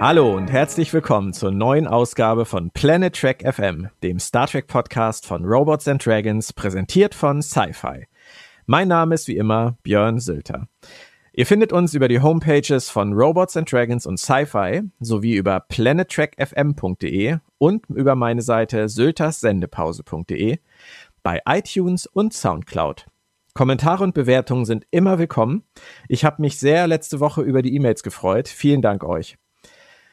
Hallo und herzlich willkommen zur neuen Ausgabe von Planet Trek FM, dem Star Trek Podcast von Robots and Dragons, präsentiert von Sci-Fi. Mein Name ist wie immer Björn Sülter. Ihr findet uns über die Homepages von Robots and Dragons und Sci-Fi sowie über planettrackfm.de und über meine Seite sylterssendepause.de bei iTunes und Soundcloud. Kommentare und Bewertungen sind immer willkommen. Ich habe mich sehr letzte Woche über die E-Mails gefreut. Vielen Dank euch.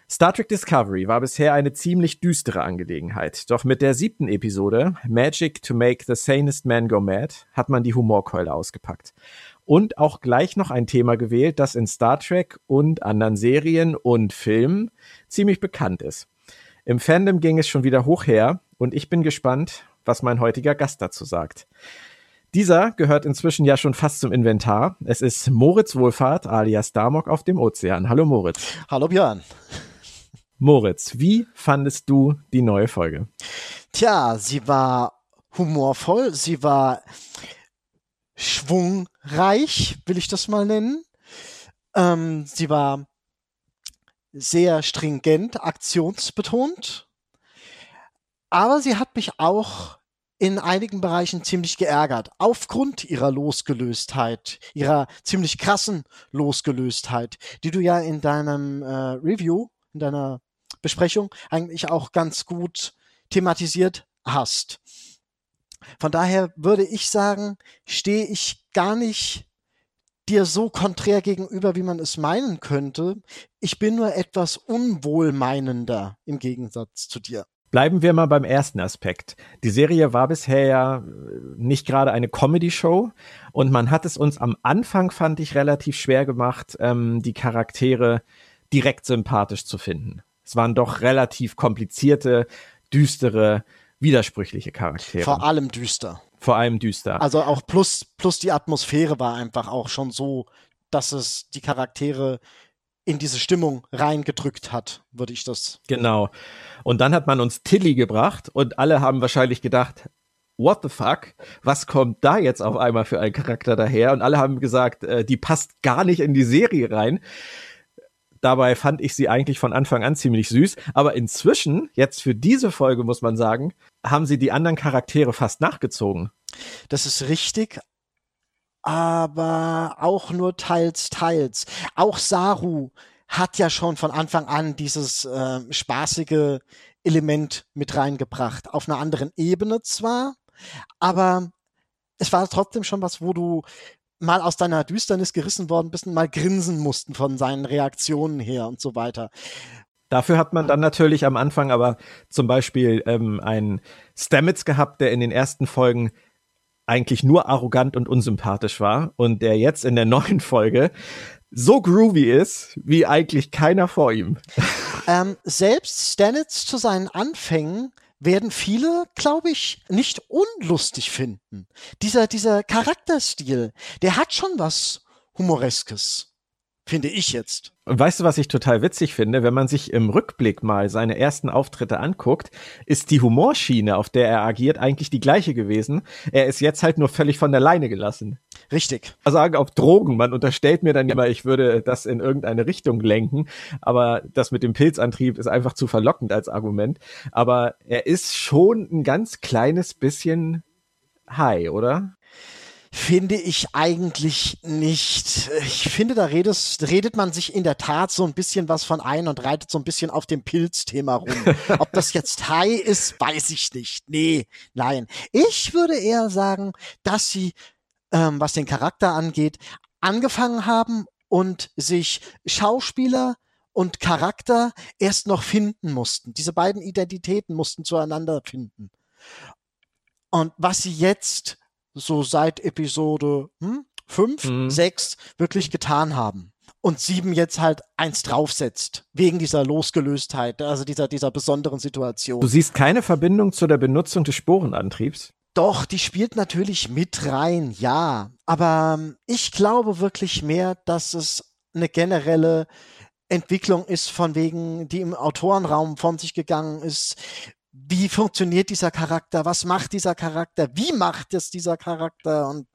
Star Trek Discovery war bisher eine ziemlich düstere Angelegenheit. Doch mit der siebten Episode, Magic to Make the Sanest Man Go Mad, hat man die Humorkeule ausgepackt. Und auch gleich noch ein Thema gewählt, das in Star Trek und anderen Serien und Filmen ziemlich bekannt ist. Im Fandom ging es schon wieder hoch her und ich bin gespannt, was mein heutiger Gast dazu sagt. Dieser gehört inzwischen ja schon fast zum Inventar. Es ist Moritz Wohlfahrt alias Damok auf dem Ozean. Hallo Moritz. Hallo Björn. Moritz, wie fandest du die neue Folge? Tja, sie war humorvoll, sie war schwungreich, will ich das mal nennen. Ähm, sie war sehr stringent, aktionsbetont. Aber sie hat mich auch in einigen Bereichen ziemlich geärgert, aufgrund ihrer Losgelöstheit, ihrer ziemlich krassen Losgelöstheit, die du ja in deinem äh, Review, in deiner Besprechung eigentlich auch ganz gut thematisiert hast. Von daher würde ich sagen, stehe ich gar nicht dir so konträr gegenüber, wie man es meinen könnte. Ich bin nur etwas unwohlmeinender im Gegensatz zu dir. Bleiben wir mal beim ersten Aspekt. Die Serie war bisher ja nicht gerade eine Comedy-Show und man hat es uns am Anfang, fand ich, relativ schwer gemacht, ähm, die Charaktere direkt sympathisch zu finden. Es waren doch relativ komplizierte, düstere, widersprüchliche Charaktere. Vor allem düster. Vor allem düster. Also auch plus, plus die Atmosphäre war einfach auch schon so, dass es die Charaktere in diese Stimmung reingedrückt hat, würde ich das. Genau. Und dann hat man uns Tilly gebracht und alle haben wahrscheinlich gedacht, what the fuck? Was kommt da jetzt auf einmal für ein Charakter daher? Und alle haben gesagt, äh, die passt gar nicht in die Serie rein. Dabei fand ich sie eigentlich von Anfang an ziemlich süß. Aber inzwischen, jetzt für diese Folge muss man sagen, haben sie die anderen Charaktere fast nachgezogen. Das ist richtig, aber auch nur teils, teils. Auch Saru hat ja schon von Anfang an dieses äh, spaßige Element mit reingebracht. Auf einer anderen Ebene zwar, aber es war trotzdem schon was, wo du mal aus deiner Düsternis gerissen worden bist und mal grinsen mussten von seinen Reaktionen her und so weiter. Dafür hat man dann natürlich am Anfang aber zum Beispiel ähm, einen Stamets gehabt, der in den ersten Folgen eigentlich nur arrogant und unsympathisch war und der jetzt in der neuen Folge so groovy ist, wie eigentlich keiner vor ihm. Ähm, selbst Stanitz zu seinen Anfängen werden viele, glaube ich, nicht unlustig finden. Dieser, dieser Charakterstil, der hat schon was Humoreskes finde ich jetzt. Weißt du, was ich total witzig finde? Wenn man sich im Rückblick mal seine ersten Auftritte anguckt, ist die Humorschiene, auf der er agiert, eigentlich die gleiche gewesen. Er ist jetzt halt nur völlig von der Leine gelassen. Richtig. Also auf Drogen. Man unterstellt mir dann immer, ich würde das in irgendeine Richtung lenken. Aber das mit dem Pilzantrieb ist einfach zu verlockend als Argument. Aber er ist schon ein ganz kleines bisschen high, oder? Finde ich eigentlich nicht. Ich finde, da redet, redet man sich in der Tat so ein bisschen was von ein und reitet so ein bisschen auf dem Pilzthema rum. Ob das jetzt High ist, weiß ich nicht. Nee, nein. Ich würde eher sagen, dass sie, ähm, was den Charakter angeht, angefangen haben und sich Schauspieler und Charakter erst noch finden mussten. Diese beiden Identitäten mussten zueinander finden. Und was sie jetzt so seit Episode hm, 5, mhm. 6 wirklich getan haben. Und sieben jetzt halt eins draufsetzt, wegen dieser Losgelöstheit, also dieser, dieser besonderen Situation. Du siehst keine Verbindung zu der Benutzung des Sporenantriebs? Doch, die spielt natürlich mit rein, ja. Aber ähm, ich glaube wirklich mehr, dass es eine generelle Entwicklung ist, von wegen, die im Autorenraum von sich gegangen ist, wie funktioniert dieser Charakter, was macht dieser Charakter, wie macht es dieser Charakter und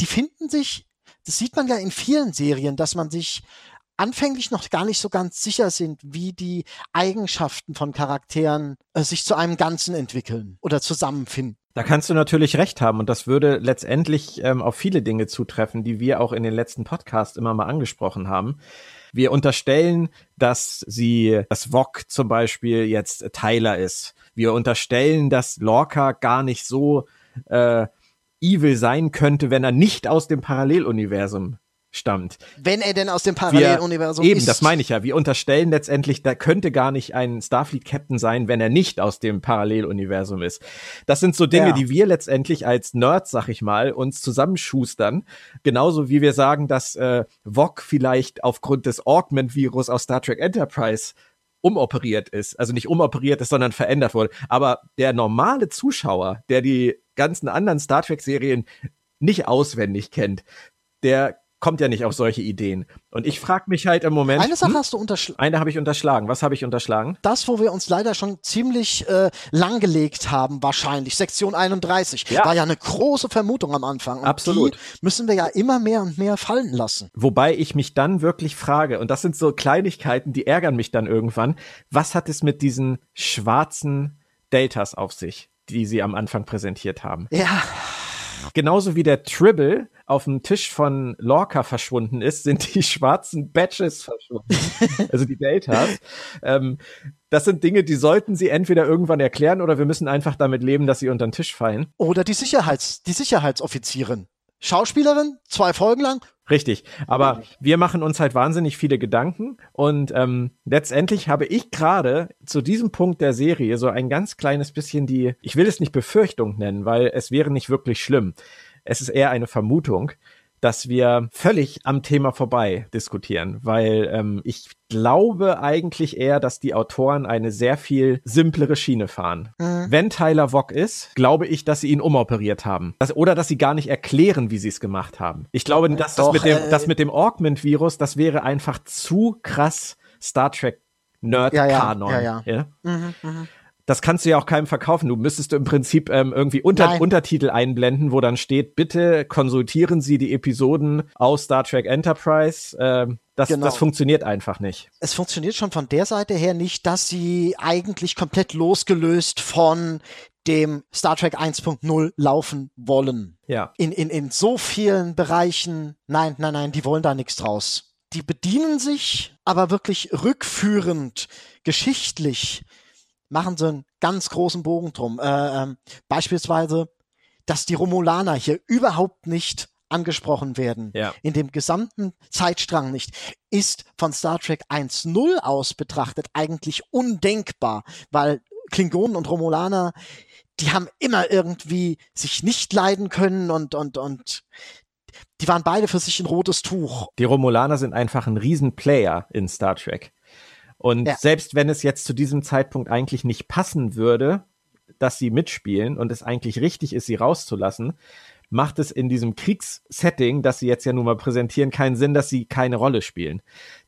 die finden sich, das sieht man ja in vielen Serien, dass man sich anfänglich noch gar nicht so ganz sicher sind, wie die Eigenschaften von Charakteren äh, sich zu einem Ganzen entwickeln oder zusammenfinden. Da kannst du natürlich recht haben und das würde letztendlich ähm, auf viele Dinge zutreffen, die wir auch in den letzten Podcasts immer mal angesprochen haben. Wir unterstellen, dass sie, dass Vog zum Beispiel jetzt Tyler ist. Wir unterstellen, dass Lorca gar nicht so äh, evil sein könnte, wenn er nicht aus dem Paralleluniversum stammt. Wenn er denn aus dem Paralleluniversum ist. Eben, das meine ich ja. Wir unterstellen letztendlich, da könnte gar nicht ein Starfleet-Captain sein, wenn er nicht aus dem Paralleluniversum ist. Das sind so Dinge, ja. die wir letztendlich als Nerds, sag ich mal, uns zusammenschustern. Genauso wie wir sagen, dass äh, Vog vielleicht aufgrund des Augment-Virus aus Star Trek Enterprise umoperiert ist. Also nicht umoperiert ist, sondern verändert wurde. Aber der normale Zuschauer, der die ganzen anderen Star Trek-Serien nicht auswendig kennt, der kommt ja nicht auf solche Ideen. Und ich frage mich halt im Moment. Eine Sache hm? hast du unterschlagen. Eine habe ich unterschlagen. Was habe ich unterschlagen? Das, wo wir uns leider schon ziemlich äh, langgelegt haben, wahrscheinlich. Sektion 31. Ja. War ja eine große Vermutung am Anfang. Und Absolut. Die müssen wir ja immer mehr und mehr fallen lassen. Wobei ich mich dann wirklich frage, und das sind so Kleinigkeiten, die ärgern mich dann irgendwann. Was hat es mit diesen schwarzen Deltas auf sich, die sie am Anfang präsentiert haben? Ja. Genauso wie der Tribble auf dem Tisch von Lorca verschwunden ist, sind die schwarzen Badges verschwunden. also die Deltas. ähm, das sind Dinge, die sollten sie entweder irgendwann erklären oder wir müssen einfach damit leben, dass sie unter den Tisch fallen. Oder die Sicherheits, die Sicherheitsoffizierin. Schauspielerin, zwei Folgen lang. Richtig, aber wir machen uns halt wahnsinnig viele Gedanken und ähm, letztendlich habe ich gerade zu diesem Punkt der Serie so ein ganz kleines bisschen die, ich will es nicht Befürchtung nennen, weil es wäre nicht wirklich schlimm. Es ist eher eine Vermutung, dass wir völlig am Thema vorbei diskutieren, weil ähm, ich glaube eigentlich eher, dass die Autoren eine sehr viel simplere Schiene fahren. Mhm. Wenn Tyler Vock ist, glaube ich, dass sie ihn umoperiert haben. Das, oder dass sie gar nicht erklären, wie sie es gemacht haben. Ich glaube, dass Doch, das mit dem, äh, das mit dem Augment-Virus, das wäre einfach zu krass Star Trek Nerd-Kanon. Ja, ja, ja, ja. Mhm, mh das kannst du ja auch keinem verkaufen. Du müsstest im Prinzip ähm, irgendwie unter Untertitel einblenden, wo dann steht, bitte konsultieren Sie die Episoden aus Star Trek Enterprise. Ähm, das, genau. das funktioniert einfach nicht. Es funktioniert schon von der Seite her nicht, dass sie eigentlich komplett losgelöst von dem Star Trek 1.0 laufen wollen. Ja. In, in, in so vielen Bereichen, nein, nein, nein, die wollen da nichts draus. Die bedienen sich aber wirklich rückführend, geschichtlich machen sie einen ganz großen Bogen drum. Äh, ähm, beispielsweise, dass die Romulaner hier überhaupt nicht angesprochen werden, ja. in dem gesamten Zeitstrang nicht, ist von Star Trek 1.0 aus betrachtet eigentlich undenkbar, weil Klingonen und Romulaner, die haben immer irgendwie sich nicht leiden können und, und, und die waren beide für sich ein rotes Tuch. Die Romulaner sind einfach ein Riesenplayer in Star Trek. Und ja. selbst wenn es jetzt zu diesem Zeitpunkt eigentlich nicht passen würde, dass sie mitspielen und es eigentlich richtig ist, sie rauszulassen, macht es in diesem Kriegssetting, das sie jetzt ja nun mal präsentieren, keinen Sinn, dass sie keine Rolle spielen.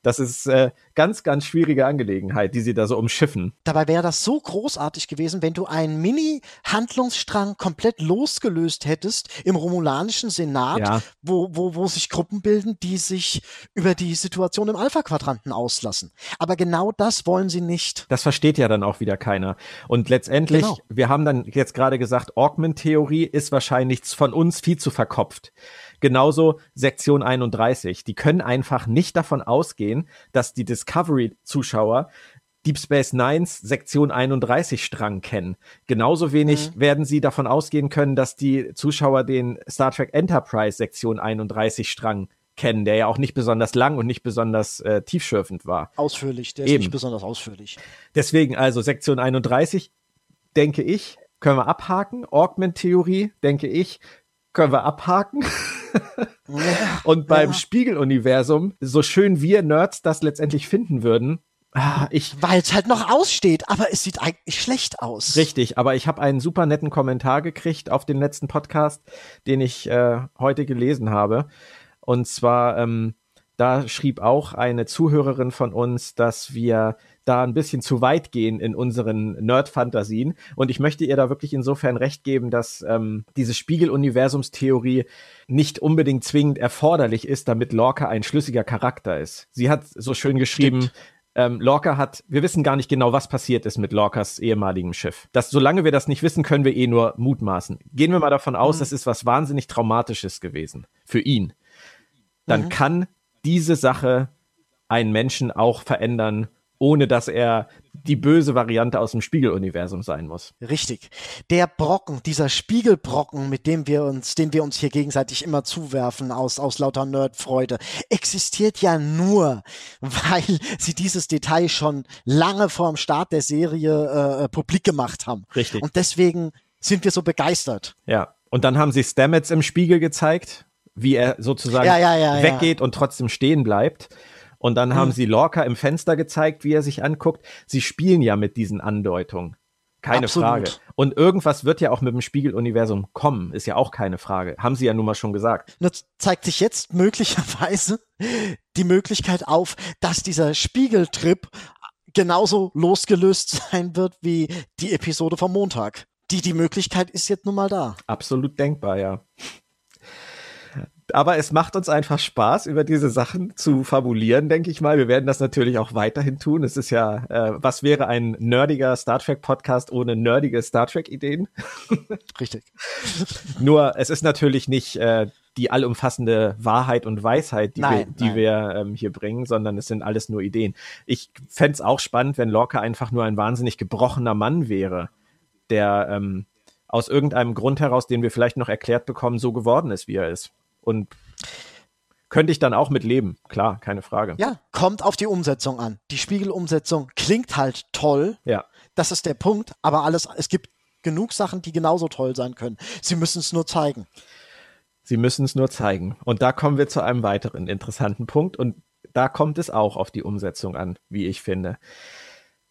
Das ist äh, ganz, ganz schwierige Angelegenheit, die sie da so umschiffen. Dabei wäre das so großartig gewesen, wenn du einen Mini-Handlungsstrang komplett losgelöst hättest im romulanischen Senat, ja. wo, wo, wo sich Gruppen bilden, die sich über die Situation im Alpha-Quadranten auslassen. Aber genau das wollen sie nicht. Das versteht ja dann auch wieder keiner. Und letztendlich, genau. wir haben dann jetzt gerade gesagt, Augment-Theorie ist wahrscheinlich von uns viel zu verkopft. Genauso Sektion 31. Die können einfach nicht davon ausgehen, dass die Discovery-Zuschauer Deep Space Nines Sektion 31 Strang kennen. Genauso wenig mhm. werden sie davon ausgehen können, dass die Zuschauer den Star Trek Enterprise Sektion 31 Strang kennen, der ja auch nicht besonders lang und nicht besonders äh, tiefschürfend war. Ausführlich, der ist Eben. nicht besonders ausführlich. Deswegen also Sektion 31, denke ich, können wir abhaken. Augment-Theorie, denke ich, können wir abhaken. und beim ja. Spiegeluniversum, so schön wir Nerds das letztendlich finden würden, ah, ich weil es halt noch aussteht, aber es sieht eigentlich schlecht aus. Richtig, aber ich habe einen super netten Kommentar gekriegt auf den letzten Podcast, den ich äh, heute gelesen habe. Und zwar, ähm, da schrieb auch eine Zuhörerin von uns, dass wir da ein bisschen zu weit gehen in unseren Nerd-Fantasien. Und ich möchte ihr da wirklich insofern recht geben, dass ähm, diese Spiegeluniversumstheorie nicht unbedingt zwingend erforderlich ist, damit Lorca ein schlüssiger Charakter ist. Sie hat so schön geschrieben, Stimmt ähm, Lorca hat, wir wissen gar nicht genau, was passiert ist mit Lorcas ehemaligem Schiff. Das, solange wir das nicht wissen, können wir eh nur mutmaßen. Gehen wir mal davon aus, mhm. das ist was wahnsinnig Traumatisches gewesen für ihn. Dann mhm. kann diese Sache einen Menschen auch verändern ohne dass er die böse Variante aus dem Spiegeluniversum sein muss. Richtig. Der Brocken, dieser Spiegelbrocken, mit dem wir uns, den wir uns hier gegenseitig immer zuwerfen aus, aus lauter Nerdfreude, existiert ja nur, weil sie dieses Detail schon lange vor dem Start der Serie äh, publik gemacht haben. Richtig. Und deswegen sind wir so begeistert. Ja. Und dann haben sie Stamets im Spiegel gezeigt, wie er sozusagen ja, ja, ja, weggeht und trotzdem stehen bleibt. Und dann haben hm. sie Lorca im Fenster gezeigt, wie er sich anguckt. Sie spielen ja mit diesen Andeutungen. Keine Absolut. Frage. Und irgendwas wird ja auch mit dem Spiegeluniversum kommen, ist ja auch keine Frage. Haben sie ja nun mal schon gesagt. Nur zeigt sich jetzt möglicherweise die Möglichkeit auf, dass dieser Spiegeltrip genauso losgelöst sein wird wie die Episode vom Montag. Die, die Möglichkeit ist jetzt nun mal da. Absolut denkbar, ja aber es macht uns einfach Spaß, über diese Sachen zu fabulieren, denke ich mal. Wir werden das natürlich auch weiterhin tun. Es ist ja, äh, was wäre ein nerdiger Star Trek Podcast ohne nerdige Star Trek Ideen? Richtig. Nur, es ist natürlich nicht äh, die allumfassende Wahrheit und Weisheit, die nein, wir, die wir ähm, hier bringen, sondern es sind alles nur Ideen. Ich fände auch spannend, wenn Lorca einfach nur ein wahnsinnig gebrochener Mann wäre, der ähm, aus irgendeinem Grund heraus, den wir vielleicht noch erklärt bekommen, so geworden ist, wie er ist. Und könnte ich dann auch mit leben, klar, keine Frage. Ja, kommt auf die Umsetzung an. Die Spiegelumsetzung klingt halt toll. Ja. Das ist der Punkt, aber alles, es gibt genug Sachen, die genauso toll sein können. Sie müssen es nur zeigen. Sie müssen es nur zeigen. Und da kommen wir zu einem weiteren interessanten Punkt und da kommt es auch auf die Umsetzung an, wie ich finde.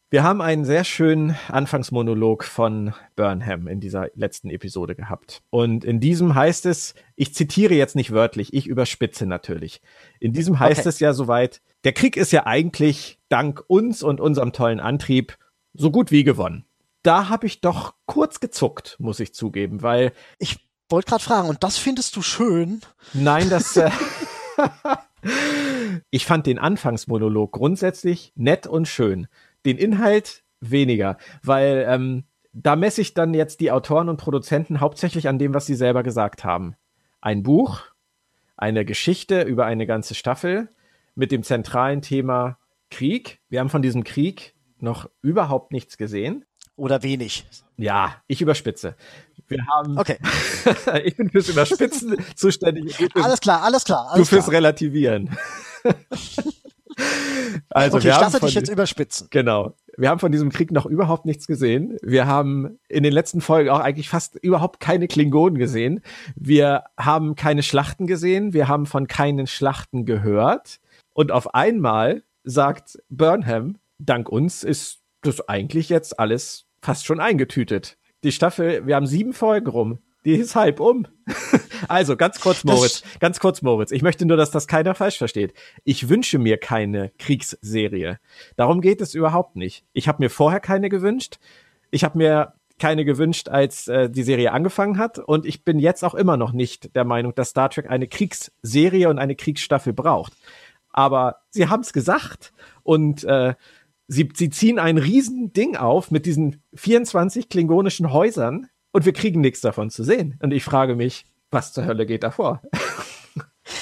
Wir haben einen sehr schönen Anfangsmonolog von Burnham in dieser letzten Episode gehabt. Und in diesem heißt es, ich zitiere jetzt nicht wörtlich, ich überspitze natürlich. In diesem heißt okay. es ja soweit, der Krieg ist ja eigentlich dank uns und unserem tollen Antrieb so gut wie gewonnen. Da habe ich doch kurz gezuckt, muss ich zugeben, weil ich wollte gerade fragen, und das findest du schön? Nein, das äh, Ich fand den Anfangsmonolog grundsätzlich nett und schön den Inhalt weniger, weil ähm, da messe ich dann jetzt die Autoren und Produzenten hauptsächlich an dem, was sie selber gesagt haben. Ein Buch, eine Geschichte über eine ganze Staffel mit dem zentralen Thema Krieg. Wir haben von diesem Krieg noch überhaupt nichts gesehen. Oder wenig. Ja, ich überspitze. Wir haben. Okay. ich bin fürs Überspitzen zuständig. Alles klar, alles klar. Alles du fürs klar. Relativieren. Also okay, wir ich lasse dich jetzt überspitzen. Genau. Wir haben von diesem Krieg noch überhaupt nichts gesehen. Wir haben in den letzten Folgen auch eigentlich fast überhaupt keine Klingonen gesehen. Wir haben keine Schlachten gesehen. Wir haben von keinen Schlachten gehört. Und auf einmal sagt Burnham, dank uns ist das eigentlich jetzt alles fast schon eingetütet. Die Staffel, wir haben sieben Folgen rum. Die ist halb um. also, ganz kurz, Moritz. Das ganz kurz, Moritz. Ich möchte nur, dass das keiner falsch versteht. Ich wünsche mir keine Kriegsserie. Darum geht es überhaupt nicht. Ich habe mir vorher keine gewünscht. Ich habe mir keine gewünscht, als äh, die Serie angefangen hat. Und ich bin jetzt auch immer noch nicht der Meinung, dass Star Trek eine Kriegsserie und eine Kriegsstaffel braucht. Aber sie haben es gesagt und äh, sie, sie ziehen ein Riesending auf mit diesen 24 klingonischen Häusern, und wir kriegen nichts davon zu sehen. Und ich frage mich, was zur Hölle geht da vor?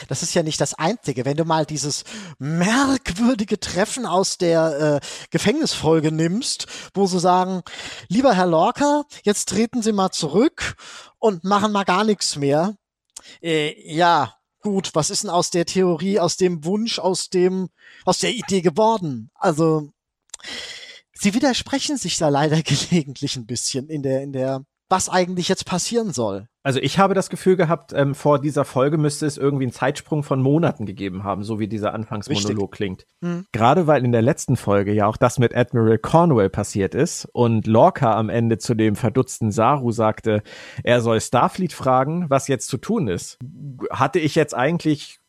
Das ist ja nicht das Einzige. Wenn du mal dieses merkwürdige Treffen aus der äh, Gefängnisfolge nimmst, wo sie sagen, lieber Herr Lorca, jetzt treten Sie mal zurück und machen mal gar nichts mehr. Äh, ja, gut, was ist denn aus der Theorie, aus dem Wunsch, aus dem, aus der Idee geworden? Also, sie widersprechen sich da leider gelegentlich ein bisschen in der, in der was eigentlich jetzt passieren soll. Also ich habe das Gefühl gehabt, ähm, vor dieser Folge müsste es irgendwie einen Zeitsprung von Monaten gegeben haben, so wie dieser Anfangsmonolog Richtig. klingt. Mhm. Gerade weil in der letzten Folge ja auch das mit Admiral Cornwell passiert ist und Lorca am Ende zu dem verdutzten Saru sagte, er soll Starfleet fragen, was jetzt zu tun ist. Hatte ich jetzt eigentlich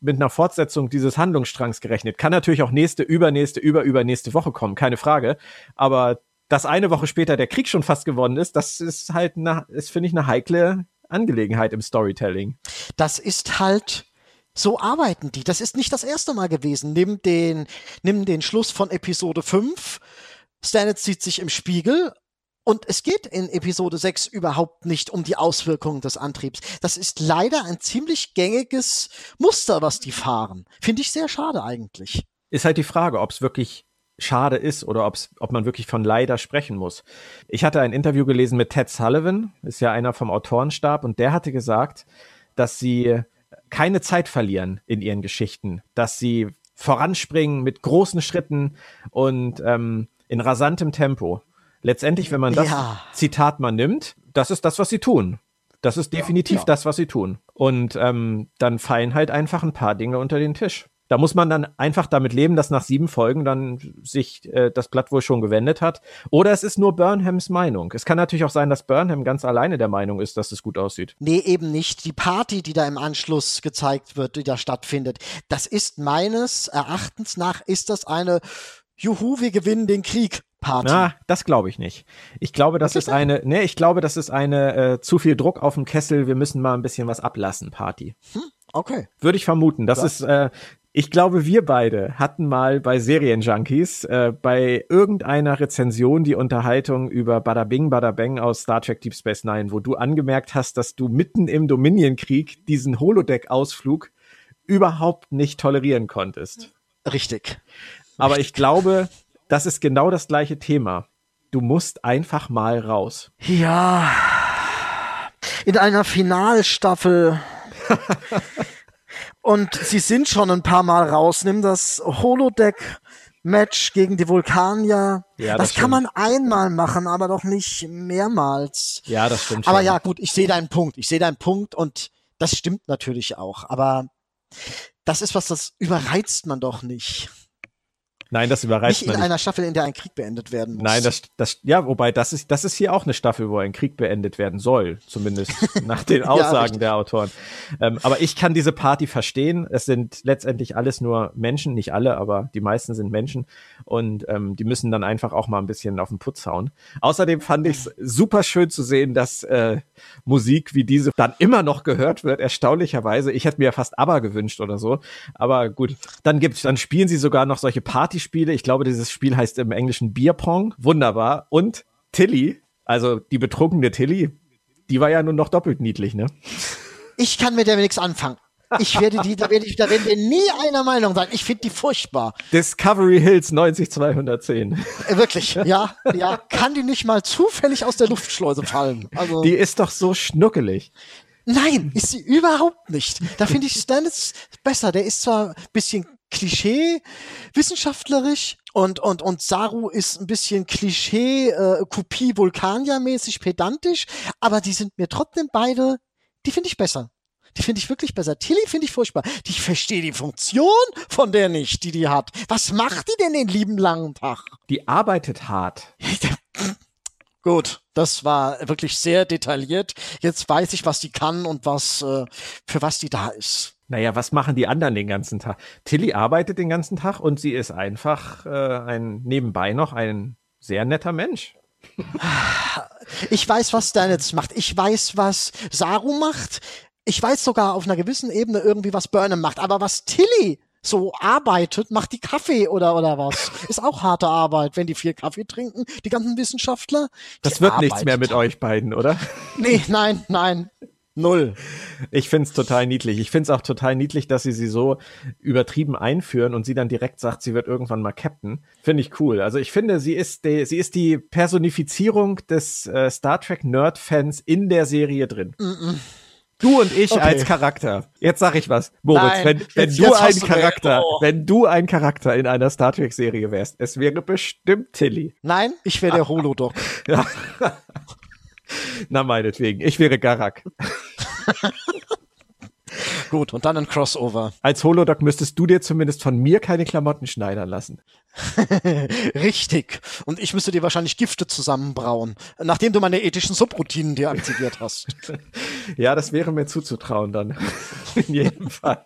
mit einer Fortsetzung dieses Handlungsstrangs gerechnet. Kann natürlich auch nächste, übernächste, über, übernächste Woche kommen, keine Frage. Aber dass eine Woche später der Krieg schon fast gewonnen ist, das ist halt, eine, ist, finde ich, eine heikle Angelegenheit im Storytelling. Das ist halt, so arbeiten die. Das ist nicht das erste Mal gewesen. Nimm den, nimm den Schluss von Episode 5. Stannis sieht sich im Spiegel und es geht in Episode 6 überhaupt nicht um die Auswirkungen des Antriebs. Das ist leider ein ziemlich gängiges Muster, was die fahren. Finde ich sehr schade eigentlich. Ist halt die Frage, ob es wirklich schade ist oder ob's, ob man wirklich von leider sprechen muss. Ich hatte ein Interview gelesen mit Ted Sullivan, ist ja einer vom Autorenstab, und der hatte gesagt, dass sie keine Zeit verlieren in ihren Geschichten, dass sie voranspringen mit großen Schritten und ähm, in rasantem Tempo. Letztendlich, wenn man das ja. Zitat mal nimmt, das ist das, was sie tun. Das ist definitiv ja, ja. das, was sie tun. Und ähm, dann fallen halt einfach ein paar Dinge unter den Tisch. Da muss man dann einfach damit leben, dass nach sieben Folgen dann sich äh, das Blatt wohl schon gewendet hat. Oder es ist nur Burnhams Meinung. Es kann natürlich auch sein, dass Burnham ganz alleine der Meinung ist, dass es gut aussieht. Nee, eben nicht. Die Party, die da im Anschluss gezeigt wird, die da stattfindet, das ist meines Erachtens nach, ist das eine Juhu, wir gewinnen den Krieg Party. Na, das glaube ich nicht. Ich glaube, das ist eine, nee, ich glaube, das ist eine äh, zu viel Druck auf dem Kessel, wir müssen mal ein bisschen was ablassen, Party. Hm, okay. Würde ich vermuten. Das ja. ist, äh, ich glaube, wir beide hatten mal bei Serienjunkies äh, bei irgendeiner Rezension die Unterhaltung über Bada Bing, Bada Bang aus Star Trek Deep Space Nine, wo du angemerkt hast, dass du mitten im Dominion-Krieg diesen Holodeck-Ausflug überhaupt nicht tolerieren konntest. Richtig. Aber ich glaube, das ist genau das gleiche Thema. Du musst einfach mal raus. Ja. In einer Finalstaffel. Und sie sind schon ein paar Mal raus. Nimm das Holodeck. Match gegen die Vulkanier. Ja, das, das kann man einmal machen, aber doch nicht mehrmals. Ja, das stimmt. Aber schon. ja, gut, ich sehe deinen Punkt. Ich sehe deinen Punkt und das stimmt natürlich auch. Aber das ist was, das überreizt man doch nicht. Nein, das überreizt Nicht in einer Staffel, in der ein Krieg beendet werden muss. Nein, das, das, ja, wobei das ist, das ist hier auch eine Staffel, wo ein Krieg beendet werden soll, zumindest nach den Aussagen ja, der Autoren. Ähm, aber ich kann diese Party verstehen. Es sind letztendlich alles nur Menschen, nicht alle, aber die meisten sind Menschen und ähm, die müssen dann einfach auch mal ein bisschen auf den Putz hauen. Außerdem fand ich es super schön zu sehen, dass äh, Musik wie diese dann immer noch gehört wird, erstaunlicherweise. Ich hätte mir ja fast Aber gewünscht oder so, aber gut. Dann gibt's, dann spielen sie sogar noch solche Party Spiele. Ich glaube, dieses Spiel heißt im Englischen Bierpong. Wunderbar. Und Tilly, also die betrunkene Tilly, die war ja nun noch doppelt niedlich, ne? Ich kann mit der nichts anfangen. Ich werde die, da werde ich, da werden wir nie einer Meinung sein. Ich finde die furchtbar. Discovery Hills 90210. Äh, wirklich, ja, ja. Kann die nicht mal zufällig aus der Luftschleuse fallen? Also. Die ist doch so schnuckelig. Nein, ist sie überhaupt nicht. Da finde ich Stannis besser. Der ist zwar ein bisschen Klischee wissenschaftlerisch und und und Saru ist ein bisschen Klischee äh, Kopie Vulkanier mäßig pedantisch, aber die sind mir trotzdem beide, die finde ich besser. Die finde ich wirklich besser. Tilly finde ich furchtbar. Ich verstehe die Funktion von der nicht, die die hat. Was macht die denn den lieben langen Tag? Die arbeitet hart. Gut, das war wirklich sehr detailliert. Jetzt weiß ich, was die kann und was äh, für was die da ist. Naja, was machen die anderen den ganzen Tag? Tilly arbeitet den ganzen Tag und sie ist einfach äh, ein nebenbei noch ein sehr netter Mensch. Ich weiß, was Stanitz macht. Ich weiß, was Saru macht. Ich weiß sogar auf einer gewissen Ebene irgendwie, was Burnham macht. Aber was Tilly so arbeitet, macht die Kaffee oder oder was. Ist auch harte Arbeit, wenn die viel Kaffee trinken, die ganzen Wissenschaftler. Das wird nichts mehr mit euch beiden, oder? Nee, nein, nein. Null. Ich find's total niedlich. Ich find's auch total niedlich, dass sie sie so übertrieben einführen und sie dann direkt sagt, sie wird irgendwann mal Captain. Finde ich cool. Also ich finde, sie ist die, sie ist die Personifizierung des äh, Star Trek Nerd-Fans in der Serie drin. Mm -mm. Du und ich okay. als Charakter. Jetzt sag ich was, Moritz. Nein, wenn, wenn jetzt, du jetzt ein Charakter, oh. wenn du ein Charakter in einer Star Trek Serie wärst, es wäre bestimmt Tilly. Nein, ich wäre der Holodoc. ja. Na, meinetwegen. Ich wäre Garak. Gut, und dann ein Crossover. Als Holodoc müsstest du dir zumindest von mir keine Klamotten schneidern lassen. Richtig. Und ich müsste dir wahrscheinlich Gifte zusammenbrauen, nachdem du meine ethischen Subroutinen deaktiviert hast. ja, das wäre mir zuzutrauen dann. in jedem Fall.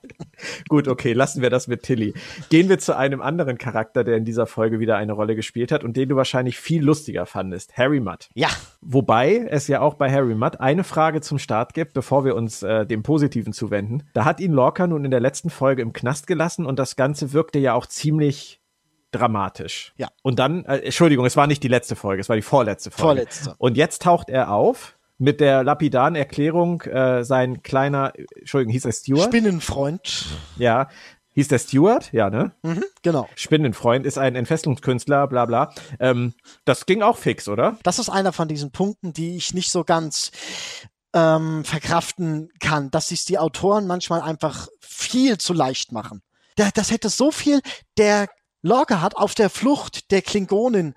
Gut, okay, lassen wir das mit Tilly. Gehen wir zu einem anderen Charakter, der in dieser Folge wieder eine Rolle gespielt hat und den du wahrscheinlich viel lustiger fandest. Harry Mudd. Ja. Wobei es ja auch bei Harry Mudd eine Frage zum Start gibt, bevor wir uns äh, dem Positiven zuwenden. Da hat ihn Lorca nun in der letzten Folge im Knast gelassen und das Ganze wirkte ja auch ziemlich dramatisch. Ja. Und dann, äh, Entschuldigung, es war nicht die letzte Folge, es war die vorletzte Folge. Vorletzte. Und jetzt taucht er auf mit der lapidaren Erklärung, äh, sein kleiner, Entschuldigung, hieß er Stuart? Spinnenfreund. Ja, hieß der Stuart, ja, ne? Mhm, genau. Spinnenfreund ist ein Entfesselungskünstler, bla bla. Ähm, das ging auch fix, oder? Das ist einer von diesen Punkten, die ich nicht so ganz ähm, verkraften kann, dass sich die Autoren manchmal einfach viel zu leicht machen. Das, das hätte so viel der Lorca hat auf der Flucht der Klingonen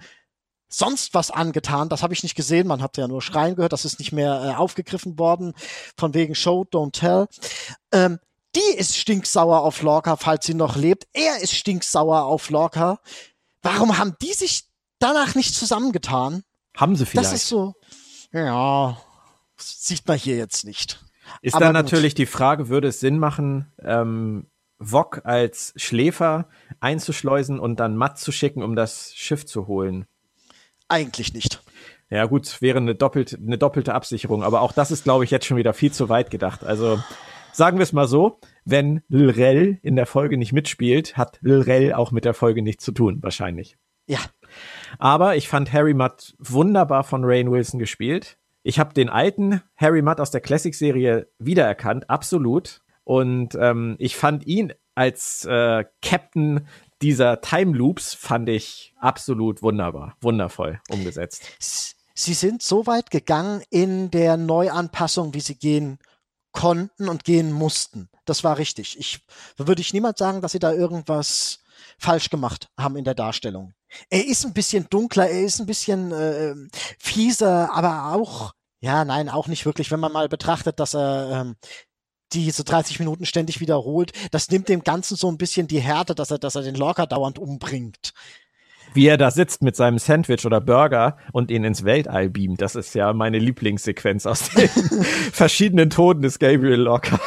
sonst was angetan. Das habe ich nicht gesehen. Man hat ja nur Schreien gehört. Das ist nicht mehr äh, aufgegriffen worden. Von wegen Show, don't tell. Ähm, die ist stinksauer auf Lorca, falls sie noch lebt. Er ist stinksauer auf Lorca. Warum haben die sich danach nicht zusammengetan? Haben sie vielleicht. Das ist so, ja, sieht man hier jetzt nicht. Ist Aber dann natürlich die Frage, würde es Sinn machen, ähm, Wok als Schläfer einzuschleusen und dann Matt zu schicken, um das Schiff zu holen? Eigentlich nicht. Ja, gut, wäre eine doppelte, eine doppelte Absicherung, aber auch das ist, glaube ich, jetzt schon wieder viel zu weit gedacht. Also sagen wir es mal so, wenn Lil in der Folge nicht mitspielt, hat Lil auch mit der Folge nichts zu tun, wahrscheinlich. Ja. Aber ich fand Harry Mudd wunderbar von Rain Wilson gespielt. Ich habe den alten Harry Mudd aus der Classic-Serie wiedererkannt, absolut. Und ähm, ich fand ihn als äh, Captain dieser Time Loops fand ich absolut wunderbar, wundervoll umgesetzt. Sie sind so weit gegangen in der Neuanpassung, wie sie gehen konnten und gehen mussten. Das war richtig. Ich würde ich niemand sagen, dass sie da irgendwas falsch gemacht haben in der Darstellung. Er ist ein bisschen dunkler, er ist ein bisschen äh, fieser, aber auch ja, nein, auch nicht wirklich, wenn man mal betrachtet, dass er ähm, diese 30 Minuten ständig wiederholt, das nimmt dem Ganzen so ein bisschen die Härte, dass er, dass er den Lorca dauernd umbringt. Wie er da sitzt mit seinem Sandwich oder Burger und ihn ins Weltall beamt, das ist ja meine Lieblingssequenz aus den verschiedenen Toten des Gabriel Lorca.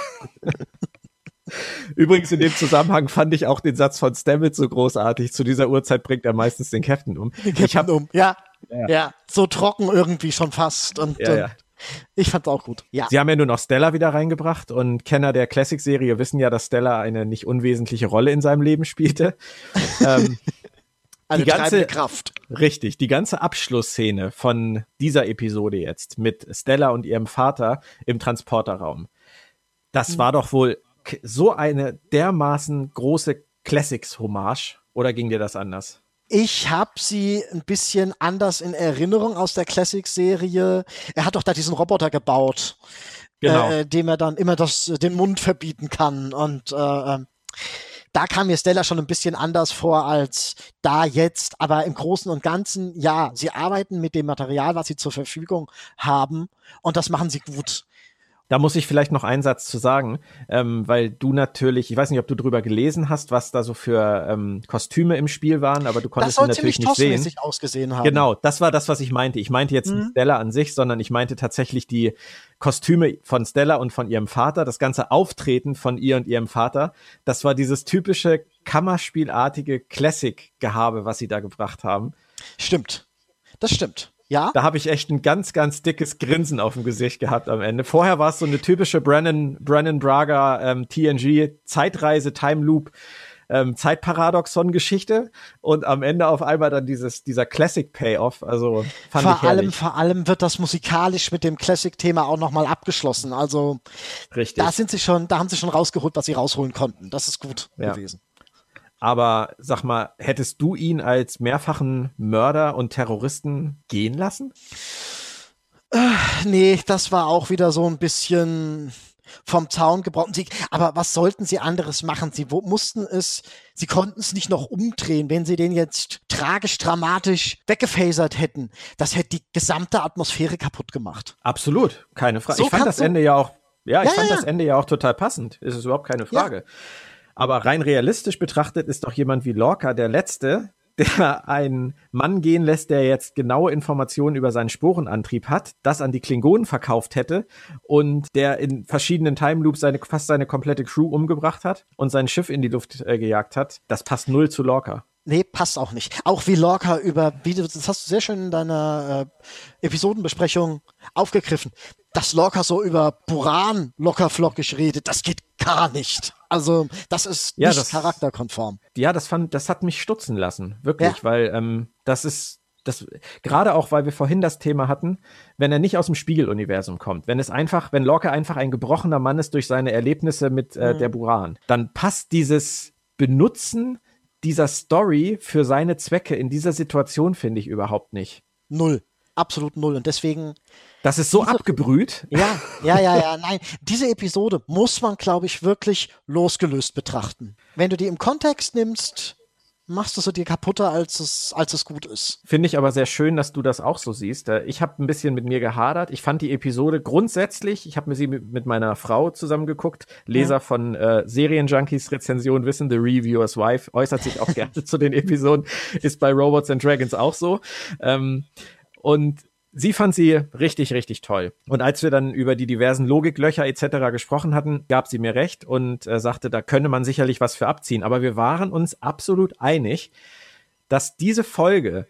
Übrigens in dem Zusammenhang fand ich auch den Satz von Stamets so großartig. Zu dieser Uhrzeit bringt er meistens den Captain um. Den Captain ich hab, um, ja, ja. Ja, so trocken irgendwie schon fast. Und, ja, ja. Ich fand's auch gut. Ja. Sie haben ja nur noch Stella wieder reingebracht und Kenner der Classic-Serie wissen ja, dass Stella eine nicht unwesentliche Rolle in seinem Leben spielte. ähm, die ganze Kraft. Richtig, die ganze Abschlussszene von dieser Episode jetzt mit Stella und ihrem Vater im Transporterraum. Das mhm. war doch wohl so eine dermaßen große Classics-Hommage oder ging dir das anders? Ich habe sie ein bisschen anders in Erinnerung aus der Classic-Serie. Er hat doch da diesen Roboter gebaut, genau. äh, dem er dann immer das, den Mund verbieten kann. Und äh, ähm, da kam mir Stella schon ein bisschen anders vor als da jetzt. Aber im Großen und Ganzen, ja, sie arbeiten mit dem Material, was sie zur Verfügung haben. Und das machen sie gut. Da muss ich vielleicht noch einen Satz zu sagen, ähm, weil du natürlich, ich weiß nicht, ob du drüber gelesen hast, was da so für ähm, Kostüme im Spiel waren, aber du konntest sie natürlich nicht sehen. ausgesehen haben. Genau, das war das, was ich meinte. Ich meinte jetzt mhm. nicht Stella an sich, sondern ich meinte tatsächlich die Kostüme von Stella und von ihrem Vater, das ganze Auftreten von ihr und ihrem Vater. Das war dieses typische Kammerspielartige Classic-Gehabe, was sie da gebracht haben. Stimmt. Das stimmt. Ja. Da habe ich echt ein ganz, ganz dickes Grinsen auf dem Gesicht gehabt am Ende. Vorher war es so eine typische Brennan, Brennan Braga ähm, TNG Zeitreise, Time Loop, ähm, Zeitparadoxon-Geschichte und am Ende auf einmal dann dieses, dieser Classic Payoff. Also fand vor ich allem, vor allem wird das musikalisch mit dem Classic-Thema auch nochmal abgeschlossen. Also Richtig. da sind sie schon, da haben sie schon rausgeholt, was sie rausholen konnten. Das ist gut ja. gewesen. Aber sag mal, hättest du ihn als mehrfachen Mörder und Terroristen gehen lassen? Nee, das war auch wieder so ein bisschen vom Zaun gebrochen. Sie, aber was sollten sie anderes machen? Sie mussten es, sie konnten es nicht noch umdrehen, wenn sie den jetzt tragisch, dramatisch weggefasert hätten. Das hätte die gesamte Atmosphäre kaputt gemacht. Absolut, keine Frage. So ich fand das Ende ja auch, ja, ich ja, fand ja. das Ende ja auch total passend. Ist es überhaupt keine Frage. Ja. Aber rein realistisch betrachtet ist doch jemand wie Lorca der Letzte, der einen Mann gehen lässt, der jetzt genaue Informationen über seinen Sporenantrieb hat, das an die Klingonen verkauft hätte und der in verschiedenen Time Loops seine, fast seine komplette Crew umgebracht hat und sein Schiff in die Luft äh, gejagt hat, das passt null zu Lorca. Nee, passt auch nicht. Auch wie Lorca über, wie du, das hast du sehr schön in deiner äh, Episodenbesprechung aufgegriffen, dass Lorca so über Buran lockerflockig redet, das geht gar nicht. Also, das ist Ja, nicht das- charakterkonform. Ja, das fand, das hat mich stutzen lassen, wirklich, Ja. weil ähm, das ist das gerade auch, weil wir vorhin das Thema hatten, wenn er nicht aus dem Spiegeluniversum kommt, wenn es einfach, wenn Lorca einfach ein gebrochener Mann ist durch seine Erlebnisse mit äh, Mhm. der Buran, dann passt dieses Benutzen dieser Story für seine Zwecke in dieser Situation finde ich überhaupt nicht. Null. Absolut null. Und deswegen, Das ist so Diese- abgebrüht. ja, ja, ja, ja, nein. Diese Episode muss man, glaube ich, wirklich losgelöst betrachten. Wenn du die im Kontext nimmst, machst du sie dir kaputter, als es, als es gut ist. Finde ich aber sehr schön, dass du das auch so siehst. Äh, Ich habe ein bisschen mit mir gehadert. Ich fand die Episode grundsätzlich, ich habe mir sie mit, meiner Frau zusammengeguckt. Leser von äh, Serienjunkies Rezension wissen, The Reviewer's Wife äußert sich auch gerne zu den Episoden. Ist bei Robots and Dragons auch so. Ähm, und sie fand sie richtig, richtig toll. Und als wir dann über die diversen Logiklöcher etc. gesprochen hatten, gab sie mir recht und äh, sagte, da könne man sicherlich was für abziehen. Aber wir waren uns absolut einig, dass diese Folge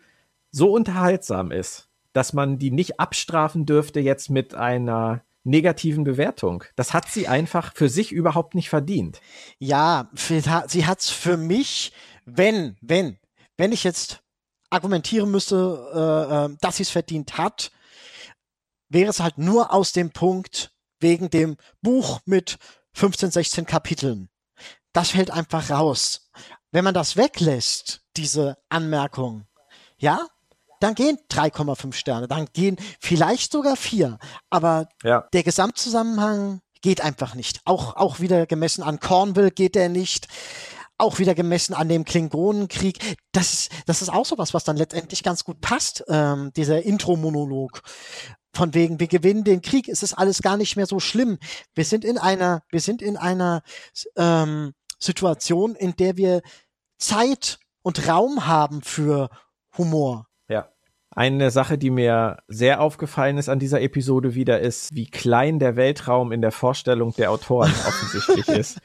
so unterhaltsam ist, dass man die nicht abstrafen dürfte jetzt mit einer negativen Bewertung. Das hat sie einfach für sich überhaupt nicht verdient. Ja, sie hat's für mich, wenn, wenn, wenn ich jetzt argumentieren müsste, äh, äh, dass sie es verdient hat, wäre es halt nur aus dem Punkt wegen dem Buch mit 15, 16 Kapiteln. Das fällt einfach raus. Wenn man das weglässt, diese Anmerkung, ja, dann gehen 3,5 Sterne, dann gehen vielleicht sogar vier. Aber Ja. der Gesamtzusammenhang geht einfach nicht. Auch, auch wieder gemessen an Cornwall geht der nicht. Auch wieder gemessen an dem Klingonenkrieg. Das ist, das ist auch sowas, was dann letztendlich ganz gut passt, ähm, dieser Intro-Monolog. Von wegen, wir gewinnen den Krieg, es ist alles gar nicht mehr so schlimm. Wir sind in einer, wir sind in einer ähm, Situation, in der wir Zeit und Raum haben für Humor. Eine Sache, die mir sehr aufgefallen ist an dieser Episode wieder, ist, wie klein der Weltraum in der Vorstellung der Autoren offensichtlich ist.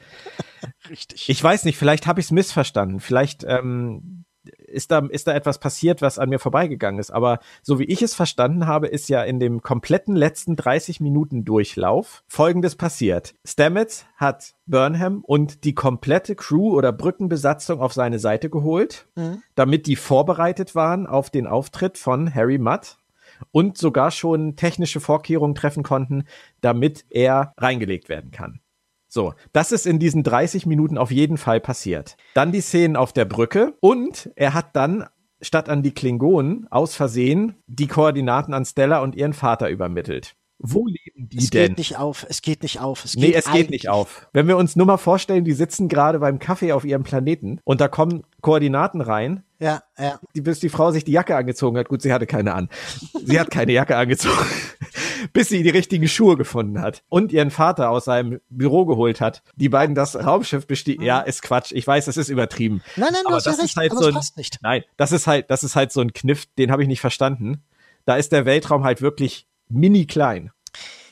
Richtig. Ich weiß nicht, vielleicht habe ich es missverstanden. Vielleicht ähm, ist, da, ist da etwas passiert, was an mir vorbeigegangen ist. Aber so wie ich es verstanden habe, ist ja in dem kompletten letzten 30 Minuten Durchlauf Folgendes passiert. Stamets hat Burnham und die komplette Crew oder Brückenbesatzung auf seine Seite geholt, Mhm. damit die vorbereitet waren auf den Auftritt von Harry Mudd und sogar schon technische Vorkehrungen treffen konnten, damit er reingelegt werden kann. So, das ist in diesen 30 Minuten auf jeden Fall passiert. Dann die Szenen auf der Brücke und er hat dann statt an die Klingonen aus Versehen die Koordinaten an Stella und ihren Vater übermittelt. Wo leben die es denn? geht nicht auf, es geht nicht auf. Es Nee, geht es geht nicht auf. Wenn wir uns nur mal vorstellen, die sitzen gerade beim Kaffee auf ihrem Planeten und da kommen Koordinaten rein, Ja, ja. die, bis die Frau sich die Jacke angezogen hat. Gut, sie hatte keine an. Sie hat keine Jacke angezogen, bis sie die richtigen Schuhe gefunden hat und ihren Vater aus seinem Büro geholt hat. Die beiden das Raumschiff bestiegen. Ja, ist Quatsch. Ich weiß, es ist übertrieben. Nein, nein, du Aber hast ja das ist recht, halt aber so ein- passt nicht. Nein, das ist halt, das ist halt so ein Kniff, den habe ich nicht verstanden. Da ist der Weltraum halt wirklich mini klein.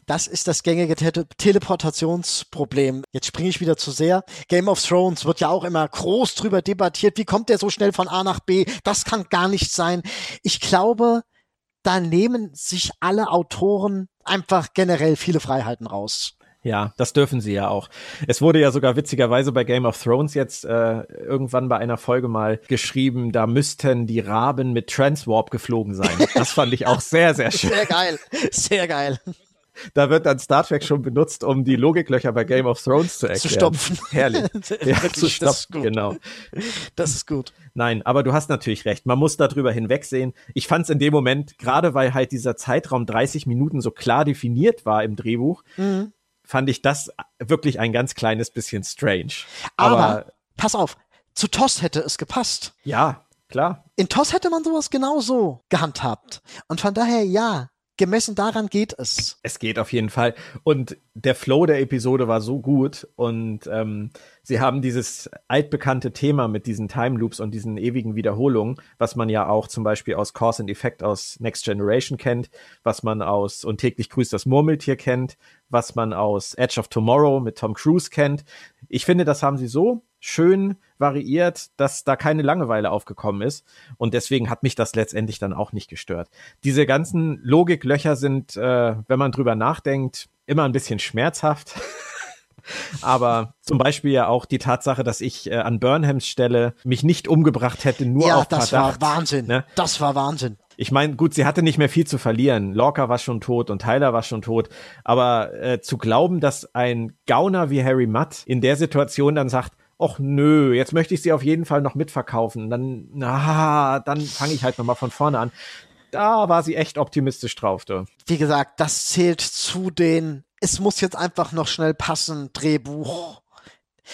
Das ist das gängige Te Teleportationsproblem. Jetzt springe ich wieder zu sehr. Game of Thrones wird ja auch immer groß drüber debattiert. Wie kommt der so schnell von A nach B? Das kann gar nicht sein. Ich glaube, da nehmen sich alle Autoren einfach generell viele Freiheiten raus. Ja, das dürfen sie ja auch. Es wurde ja sogar witzigerweise bei Game of Thrones jetzt äh, irgendwann bei einer Folge mal geschrieben, da müssten die Raben mit Transwarp geflogen sein. Das fand ich auch sehr, sehr schön. Sehr geil. Sehr geil. Da wird dann Star Trek schon benutzt, um die Logiklöcher bei Game of Thrones zu erklären. Zu stopfen. Herrlich. Ja, zu das ist stopfen, gut. genau. Das ist gut. Nein, aber du hast natürlich recht. Man muss darüber hinwegsehen. Ich fand es in dem Moment, gerade weil halt dieser Zeitraum 30 Minuten so klar definiert war im Drehbuch, Mhm. fand ich das wirklich ein ganz kleines bisschen strange. Aber, aber pass auf, zu TOS hätte es gepasst. ja, klar. In TOS hätte man sowas genauso gehandhabt. Und von daher, ja, gemessen daran geht es. Es geht auf jeden Fall. Und der Flow der Episode war so gut und ähm, sie haben dieses altbekannte Thema mit diesen Time Loops und diesen ewigen Wiederholungen, was man ja auch zum Beispiel aus Cause and Effect aus Next Generation kennt, was man aus Und täglich grüßt das Murmeltier kennt, was man aus Edge of Tomorrow mit Tom Cruise kennt. Ich finde, das haben sie so schön variiert, dass da keine Langeweile aufgekommen ist. Und deswegen hat mich das letztendlich dann auch nicht gestört. Diese ganzen Logiklöcher sind, äh, wenn man drüber nachdenkt, immer ein bisschen schmerzhaft. Aber zum Beispiel ja auch die Tatsache, dass ich äh, an Burnhams Stelle mich nicht umgebracht hätte, nur ja, auf das Verdacht. war Wahnsinn. Ne? Das war Wahnsinn. Ich meine, gut, sie hatte nicht mehr viel zu verlieren. Lorca war schon tot und Tyler war schon tot. Aber äh, zu glauben, dass ein Gauner wie Harry Mudd in der Situation dann sagt, ach nö, jetzt möchte ich sie auf jeden Fall noch mitverkaufen. Dann, na, dann fange ich halt nochmal von vorne an. Da war sie echt optimistisch drauf, du. Wie gesagt, das zählt zu den, es muss jetzt einfach noch schnell passen, Drehbuch.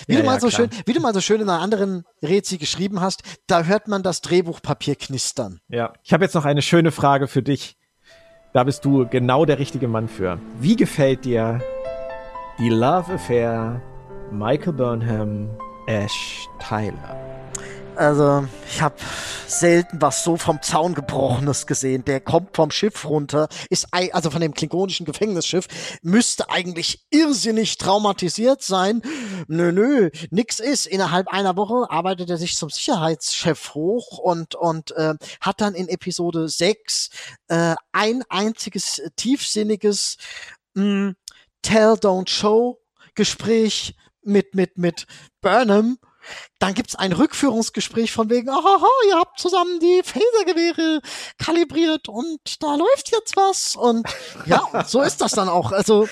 Wie, Ja, du mal ja, so klar. schön, wie du mal so schön in einer anderen Rezi geschrieben hast, da hört man das Drehbuchpapier knistern. Ja. Ich habe jetzt noch eine schöne Frage für dich. Da bist du genau der richtige Mann für. Wie gefällt dir die Love Affair Michael Burnham, Ash Tyler? Also, ich habe selten was so vom Zaun gebrochenes gesehen. Der kommt vom Schiff runter, ist also von dem klingonischen Gefängnisschiff, müsste eigentlich irrsinnig traumatisiert sein. Nö, nö, nix ist. Innerhalb einer Woche arbeitet er sich zum Sicherheitschef hoch und und äh, hat dann in Episode 6 äh, ein einziges tiefsinniges mh, Tell Don't Show Gespräch mit mit mit Burnham dann gibt's ein Rückführungsgespräch von wegen, aha, ihr habt zusammen die Phasergewehre kalibriert und da läuft jetzt was. Und ja, so ist das dann auch. Also,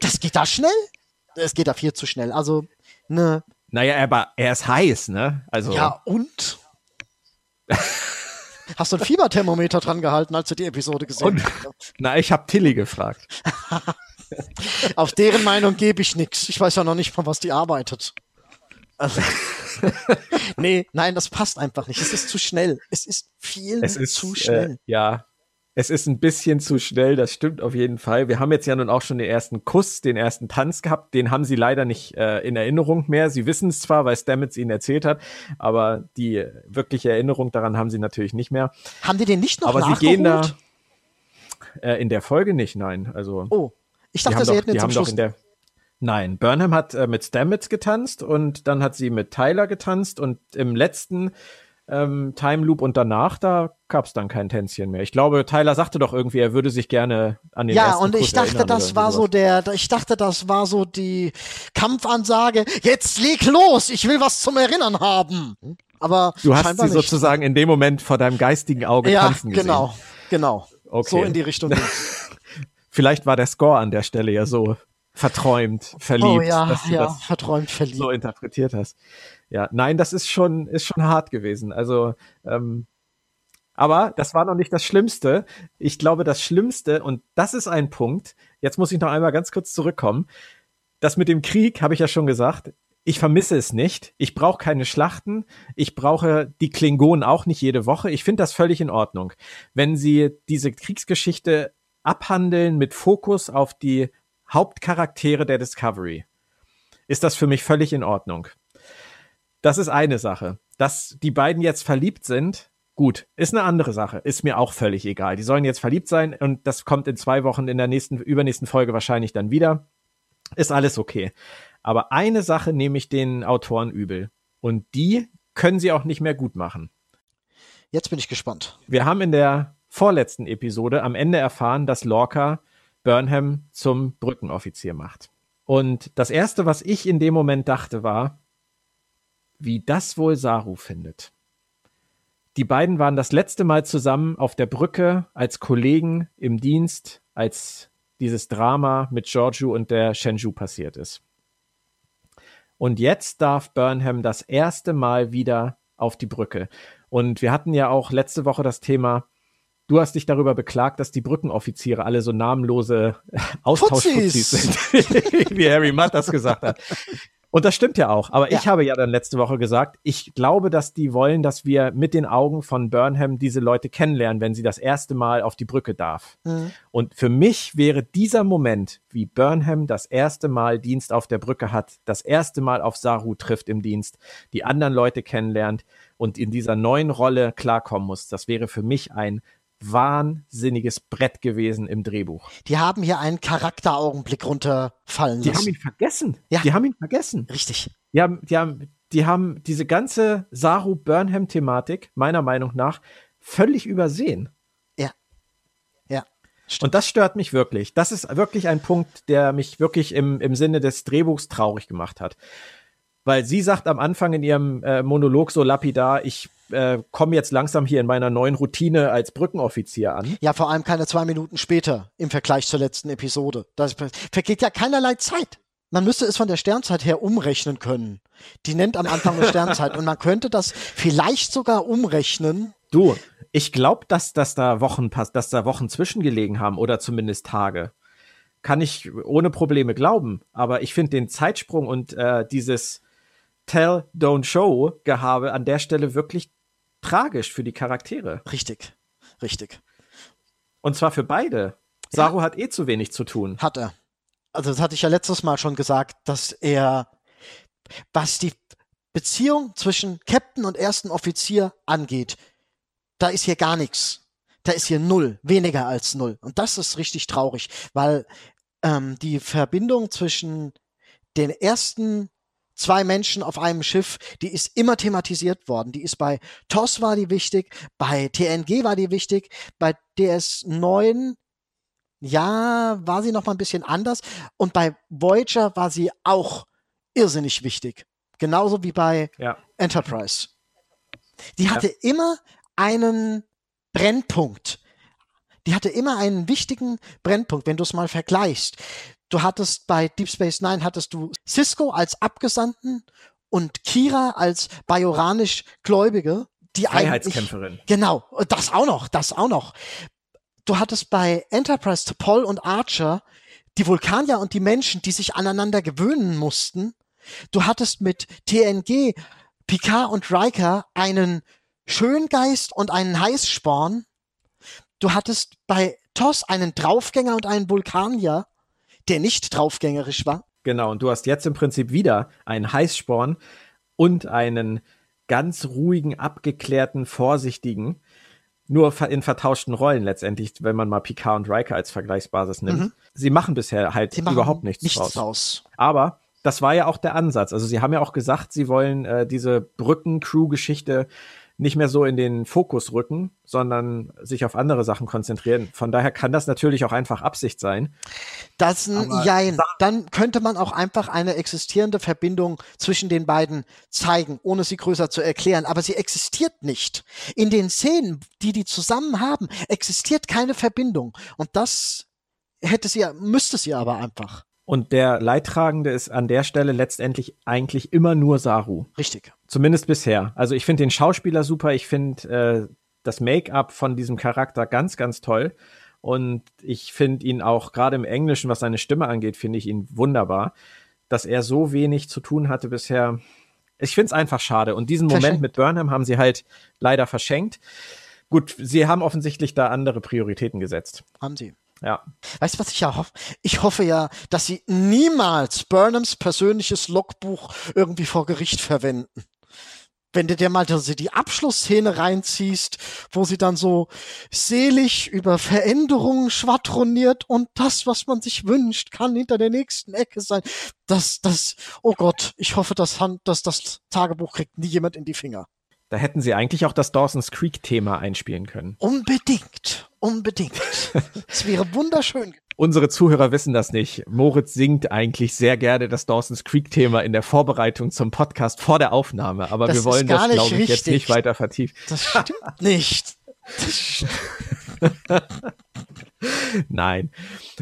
das geht da schnell. Es geht da viel zu schnell. Also, ne, Naja, aber er ist heiß, ne? Also, ja, und? Hast du ein Fieberthermometer dran gehalten, als du die Episode gesehen Und- hast? na, ich habe Tilly gefragt. Auf deren Meinung gebe ich nix. Ich weiß ja noch nicht, von was die arbeitet. Also, nee, nein, das passt einfach nicht. Es ist zu schnell. Es ist viel Es ist zu schnell. Äh, ja, es ist ein bisschen zu schnell, das stimmt auf jeden Fall. Wir haben jetzt ja nun auch schon den ersten Kuss, den ersten Tanz gehabt. Den haben sie leider nicht äh, in Erinnerung mehr. Sie wissen es zwar, weil Stamets ihnen erzählt hat, aber die wirkliche Erinnerung daran haben sie natürlich nicht mehr. Haben die den nicht noch aber sie nachgeholt? gehen da äh, in der Folge nicht, nein. Also Oh, ich dachte, sie doch, hätten haben doch Schluss. Nein, Burnham hat äh, mit Stamets getanzt und dann hat sie mit Tyler getanzt und im letzten ähm, Time Loop und danach, da gab es dann kein Tänzchen mehr. Ich glaube, Tyler sagte doch irgendwie, er würde sich gerne an den ja, ersten und Kuss ich dachte, das war so der, ich dachte, das war so die Kampfansage. Jetzt leg los, ich will was zum Erinnern haben. Aber Du hast sie nicht. sozusagen in dem Moment vor deinem geistigen Auge Ja, tanzen gesehen. genau, genau. Okay. So in die Richtung. Vielleicht war der Score an der Stelle ja so verträumt, verliebt, oh ja, dass du ja, das verträumt verliebt. so interpretiert hast. Ja, nein, das ist schon, ist schon hart gewesen. Also, ähm, aber das war noch nicht das Schlimmste. Ich glaube, das Schlimmste, und das ist ein Punkt, jetzt muss ich noch einmal ganz kurz zurückkommen. Das mit dem Krieg habe ich ja schon gesagt. Ich vermisse es nicht. Ich brauche keine Schlachten. Ich brauche die Klingonen auch nicht jede Woche. Ich finde das völlig in Ordnung. Wenn sie diese Kriegsgeschichte abhandeln mit Fokus auf die Hauptcharaktere der Discovery, ist das für mich völlig in Ordnung. Das ist eine Sache. Dass die beiden jetzt verliebt sind, gut, ist eine andere Sache. Ist mir auch völlig egal. Die sollen jetzt verliebt sein und das kommt in zwei Wochen in der nächsten, übernächsten Folge wahrscheinlich dann wieder. Ist alles okay. Aber eine Sache nehme ich den Autoren übel. Und die können sie auch nicht mehr gut machen. Jetzt bin ich gespannt. Wir haben in der vorletzten Episode am Ende erfahren, dass Lorca Burnham zum Brückenoffizier macht. Und das erste, was ich in dem Moment dachte, war, wie das wohl Saru findet. Die beiden waren das letzte Mal zusammen auf der Brücke als Kollegen im Dienst, als dieses Drama mit Giorgio und der Shenzhou passiert ist. Und jetzt darf Burnham das erste Mal wieder auf die Brücke. Und wir hatten ja auch letzte Woche das Thema, du hast dich darüber beklagt, dass die Brückenoffiziere alle so namenlose Austauschfuzis Fuzzis. sind, wie Harry Mudd das gesagt hat. Und das stimmt ja auch. Aber Ja. ich habe ja dann letzte Woche gesagt, ich glaube, dass die wollen, dass wir mit den Augen von Burnham diese Leute kennenlernen, wenn sie das erste Mal auf die Brücke darf. Mhm. Und für mich wäre dieser Moment, wie Burnham das erste Mal Dienst auf der Brücke hat, das erste Mal auf Saru trifft im Dienst, die anderen Leute kennenlernt und in dieser neuen Rolle klarkommen muss, das wäre für mich ein wahnsinniges Brett gewesen im Drehbuch. Die haben hier einen Charakteraugenblick runterfallen Die lassen. haben ihn vergessen. Ja. Die haben ihn vergessen. Richtig. Die haben, die haben, die haben diese ganze Saru Burnham-Thematik, meiner Meinung nach, völlig übersehen. Ja. Ja. Und das stört mich wirklich. Das ist wirklich ein Punkt, der mich wirklich im, im Sinne des Drehbuchs traurig gemacht hat. Weil sie sagt am Anfang in ihrem äh, Monolog so lapidar, ich äh, komme jetzt langsam hier in meiner neuen Routine als Brückenoffizier an. Ja, vor allem keine zwei Minuten später im Vergleich zur letzten Episode. Da vergeht ja keinerlei Zeit. Man müsste es von der Sternzeit her umrechnen können. Die nennt am Anfang eine Sternzeit und man könnte das vielleicht sogar umrechnen. Du, ich glaube, dass, dass da Wochen pass- dass da Wochen zwischengelegen haben oder zumindest Tage. Kann ich ohne Probleme glauben. Aber ich finde den Zeitsprung und äh, dieses Tell, Don't Show Gehabe an der Stelle wirklich tragisch für die Charaktere. Richtig, richtig. Und zwar für beide. Saru hat eh zu wenig zu tun. Hat er. Also das hatte ich ja letztes Mal schon gesagt, dass er, was die Beziehung zwischen Captain und ersten Offizier angeht, da ist hier gar nichts. Da ist hier null, weniger als null. Und das ist richtig traurig, weil ähm, die Verbindung zwischen den ersten zwei Menschen auf einem Schiff, die ist immer thematisiert worden. Die ist bei TOS war die wichtig, bei TNG war die wichtig, bei DS9 ja, war sie noch mal ein bisschen anders. Und bei Voyager war sie auch irrsinnig wichtig. Genauso wie bei Ja. Enterprise. Die hatte immer einen Brennpunkt. Die hatte immer einen wichtigen Brennpunkt, wenn du es mal vergleichst. Du hattest bei Deep Space Nine hattest du Cisco als Abgesandten und Kira als bajoranisch Gläubige, die eigentlich Freiheitskämpferin. Genau, das auch noch, das auch noch. Du hattest bei Enterprise T'Pol und Archer die Vulkanier und die Menschen, die sich aneinander gewöhnen mussten. Du hattest mit TNG Picard und Riker einen Schöngeist und einen Heißsporn. Du hattest bei TOS einen Draufgänger und einen Vulkanier, der nicht draufgängerisch war. Genau, und du hast jetzt im Prinzip wieder einen Heißsporn und einen ganz ruhigen, abgeklärten, vorsichtigen, nur in vertauschten Rollen letztendlich, wenn man mal Picard und Riker als Vergleichsbasis nimmt. Sie machen bisher halt Mhm. Machen überhaupt nichts, nichts draus. draus. Aber das war ja auch der Ansatz. Also sie haben ja auch gesagt, sie wollen äh, diese Brücken-Crew-Geschichte nicht mehr so in den Fokus rücken, sondern sich auf andere Sachen konzentrieren. Von daher kann das natürlich auch einfach Absicht sein. Das ein Jein. Dann könnte man auch einfach eine existierende Verbindung zwischen den beiden zeigen, ohne sie größer zu erklären. Aber sie existiert nicht. In den Szenen, die die zusammen haben, existiert keine Verbindung. Und das hätte sie, müsste sie aber einfach. Und der Leidtragende ist an der Stelle letztendlich eigentlich immer nur Saru. Richtig. Zumindest bisher. Also ich finde den Schauspieler super, ich finde äh, das Make-up von diesem Charakter ganz, ganz toll. Und ich finde ihn auch gerade im Englischen, was seine Stimme angeht, finde ich ihn wunderbar. Dass er so wenig zu tun hatte bisher. Ich finde es einfach schade. Und diesen Moment mit Burnham haben sie halt leider verschenkt. Gut, sie haben offensichtlich da andere Prioritäten gesetzt. Haben sie. Ja. Weißt du, was ich ja hoffe? Ich hoffe ja, dass sie niemals Burnhams persönliches Logbuch irgendwie vor Gericht verwenden. Wenn du dir mal also die Abschlussszene reinziehst, wo sie dann so selig über Veränderungen schwadroniert und das, was man sich wünscht, kann hinter der nächsten Ecke sein. Das, das, oh Gott, ich hoffe, dass, Han- dass das Tagebuch kriegt nie jemand in die Finger. Da hätten sie eigentlich auch das Dawson's Creek-Thema einspielen können. Unbedingt, unbedingt. Es wäre wunderschön. Unsere Zuhörer wissen das nicht. Moritz singt eigentlich sehr gerne das Dawson's Creek-Thema in der Vorbereitung zum Podcast vor der Aufnahme, aber Das wir wollen das, glaube ich, jetzt nicht weiter vertiefen. Das stimmt nicht. Das stimmt. Nein.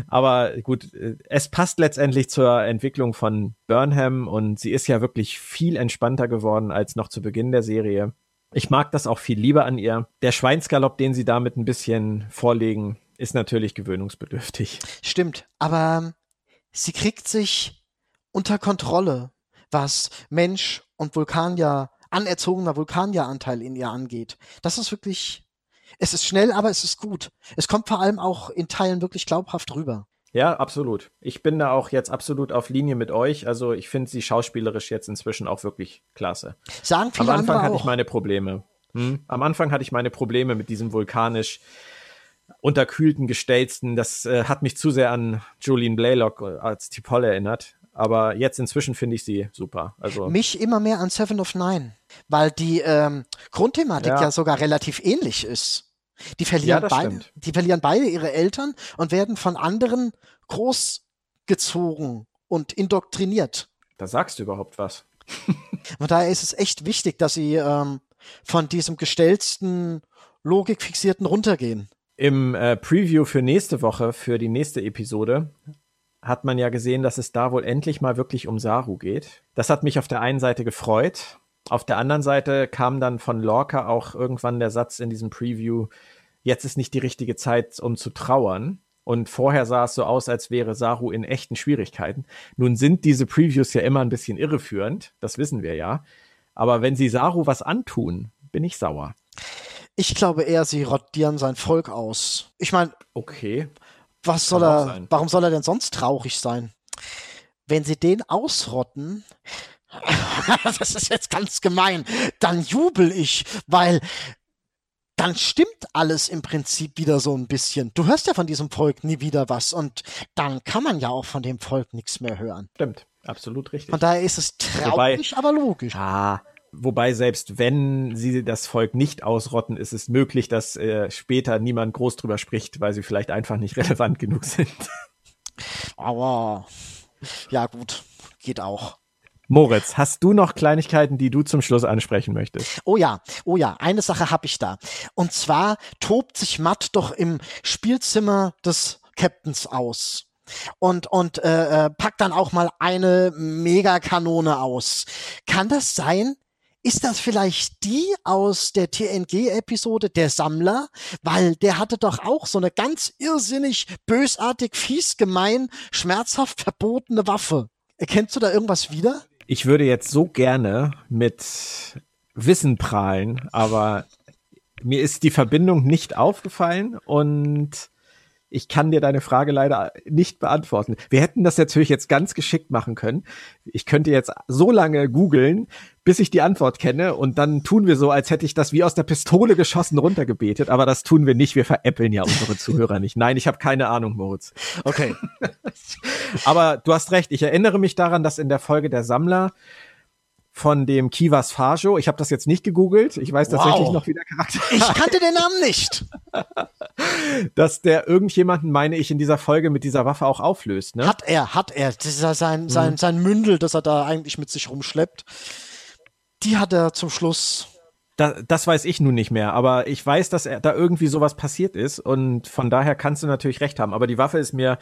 Aber gut, es passt letztendlich zur Entwicklung von Burnham und sie ist ja wirklich viel entspannter geworden als noch zu Beginn der Serie. Ich mag das auch viel lieber an ihr. Der Schweinsgalopp, den sie damit ein bisschen vorlegen, ist natürlich gewöhnungsbedürftig. Stimmt, aber sie kriegt sich unter Kontrolle, was Mensch und Vulkanier, anerzogener Vulkanieranteil in ihr angeht. Das ist wirklich, es ist schnell, aber es ist gut. Es kommt vor allem auch in Teilen wirklich glaubhaft rüber. Ja, absolut. Ich bin da auch jetzt absolut auf Linie mit euch. Also ich finde sie schauspielerisch jetzt inzwischen auch wirklich klasse. Sagen viele Am Anfang hatte auch. ich meine Probleme. Hm? Am Anfang hatte ich meine Probleme mit diesem vulkanisch unterkühlten Gestelzten. Das äh, hat mich zu sehr an Julian Blaylock äh, als Tipol erinnert. Aber jetzt inzwischen finde ich sie super. Also Mich immer mehr an Seven of Nine, weil die ähm, Grundthematik ja. Ja. sogar relativ ähnlich ist. Die Ja, verlieren, das beide, stimmt. die verlieren beide ihre Eltern und werden von anderen großgezogen und indoktriniert. da sagst du überhaupt was. Und daher ist es echt wichtig, dass sie ähm, von diesem gestellten, logikfixierten runtergehen. Im äh, Preview für nächste Woche, für die nächste Episode, hat man ja gesehen, dass es da wohl endlich mal wirklich um Saru geht. Das hat mich auf der einen Seite gefreut. Auf der anderen Seite kam dann von Lorca auch irgendwann der Satz in diesem Preview, jetzt ist nicht die richtige Zeit, um zu trauern. Und vorher sah es so aus, als wäre Saru in echten Schwierigkeiten. Nun sind diese Previews ja immer ein bisschen irreführend, das wissen wir ja. Aber wenn sie Saru was antun, bin ich sauer. Ich glaube eher, sie rottieren sein Volk aus. Ich meine, Okay. was soll er, sein. warum soll er denn sonst traurig sein? Wenn sie den ausrotten, das ist jetzt ganz gemein, dann jubel ich, weil dann stimmt alles im Prinzip wieder so ein bisschen. Du hörst ja von diesem Volk nie wieder was und dann kann man ja auch von dem Volk nichts mehr hören. Stimmt, absolut richtig. Von daher ist es traurig, aber logisch. Ah, wobei selbst wenn sie das Volk nicht ausrotten, ist es möglich, dass äh, später niemand groß drüber spricht, weil sie vielleicht einfach nicht relevant genug sind. Aber ja gut, geht auch. Moritz, hast du noch Kleinigkeiten, die du zum Schluss ansprechen möchtest? Oh ja, oh ja, eine Sache habe ich da. Und zwar tobt sich Matt doch im Spielzimmer des Captains aus. Und, und äh, äh, packt dann auch mal eine Megakanone aus. Kann das sein? Ist das vielleicht die aus der TNG-Episode Der Sammler? Weil der hatte doch auch so eine ganz irrsinnig, bösartig, fies, gemein, schmerzhaft verbotene Waffe. Erkennst du da irgendwas wieder? Ich würde jetzt so gerne mit Wissen prahlen, aber mir ist die Verbindung nicht aufgefallen und ich kann dir deine Frage leider nicht beantworten. Wir hätten das natürlich jetzt ganz geschickt machen können. Ich könnte jetzt so lange googeln, bis ich die Antwort kenne und dann tun wir so, als hätte ich das wie aus der Pistole geschossen runtergebetet, aber das tun wir nicht. Wir veräppeln ja unsere Zuhörer nicht. Nein, ich habe keine Ahnung, Moritz. Okay. Aber du hast recht, ich erinnere mich daran, dass in der Folge der Sammler von dem Kivas Fajo, ich habe das jetzt nicht gegoogelt, ich weiß Wow. tatsächlich noch, wie der Charakter Ich kannte den Namen nicht. dass der irgendjemanden, meine ich, in dieser Folge mit dieser Waffe auch auflöst. Ne? Hat er, hat er. Das ist ja sein, sein, Mhm. sein Mündel, das er da eigentlich mit sich rumschleppt. Die hat er zum Schluss. Da, das weiß ich nun nicht mehr, aber ich weiß, dass er, da irgendwie sowas passiert ist und von daher kannst du natürlich recht haben. Aber die Waffe ist mir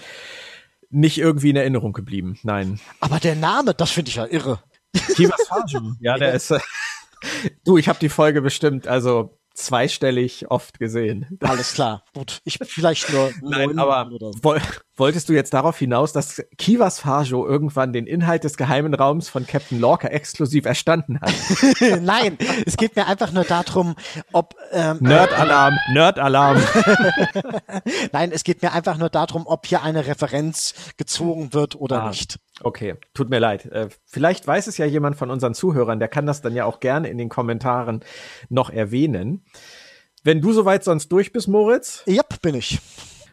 nicht irgendwie in Erinnerung geblieben. Nein. Aber der Name, das finde ich ja irre. Kivas Fajo. ja, der ist. Äh, du, ich habe die Folge bestimmt, also zweistellig oft gesehen. Alles klar. Gut. Ich vielleicht nur Nein, aber oder so. woll, wolltest du jetzt darauf hinaus, dass Kivas Fajo irgendwann den Inhalt des geheimen Raums von Captain Lorca exklusiv erstanden hat? Nein, es geht mir einfach nur darum, ob ähm, Nerd-Alarm, Nerd-Alarm. nein, es geht mir einfach nur darum, ob hier eine Referenz gezogen wird oder Ah. nicht. Okay, tut mir leid. Äh, vielleicht weiß es ja jemand von unseren Zuhörern, der kann das dann ja auch gerne in den Kommentaren noch erwähnen. Wenn du soweit sonst durch bist, Moritz, Ja, bin ich.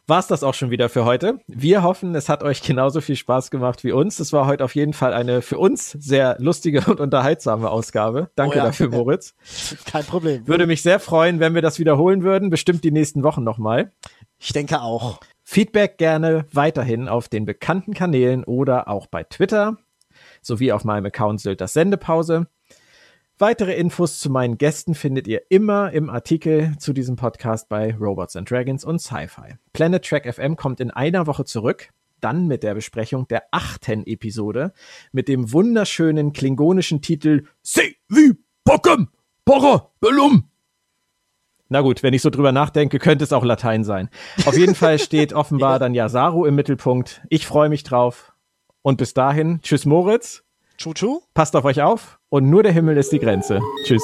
war's das auch schon wieder für heute. Wir hoffen, es hat euch genauso viel Spaß gemacht wie uns. Es war heute auf jeden Fall eine für uns sehr lustige und unterhaltsame Ausgabe. Danke Oh ja. dafür, Moritz. Kein Problem. Würde mich sehr freuen, wenn wir das wiederholen würden. Bestimmt die nächsten Wochen nochmal. Ich denke auch. Feedback gerne weiterhin auf den bekannten Kanälen oder auch bei Twitter sowie auf meinem Account Sylters Sendepause. Weitere Infos zu meinen Gästen findet ihr immer im Artikel zu diesem Podcast bei Robots and Dragons und Sci-Fi. Planet Track FM kommt in einer Woche zurück, dann mit der Besprechung der achten Episode mit dem wunderschönen klingonischen Titel Se wie Pokem Porre Bellum. Na gut, wenn ich so drüber nachdenke, könnte es auch Latein sein. Auf jeden Fall steht offenbar dann ja Saru im Mittelpunkt. Ich freue mich drauf. Und bis dahin, tschüss Moritz. Tschu-tschu. Passt auf euch auf und nur der Himmel ist die Grenze. Tschüss.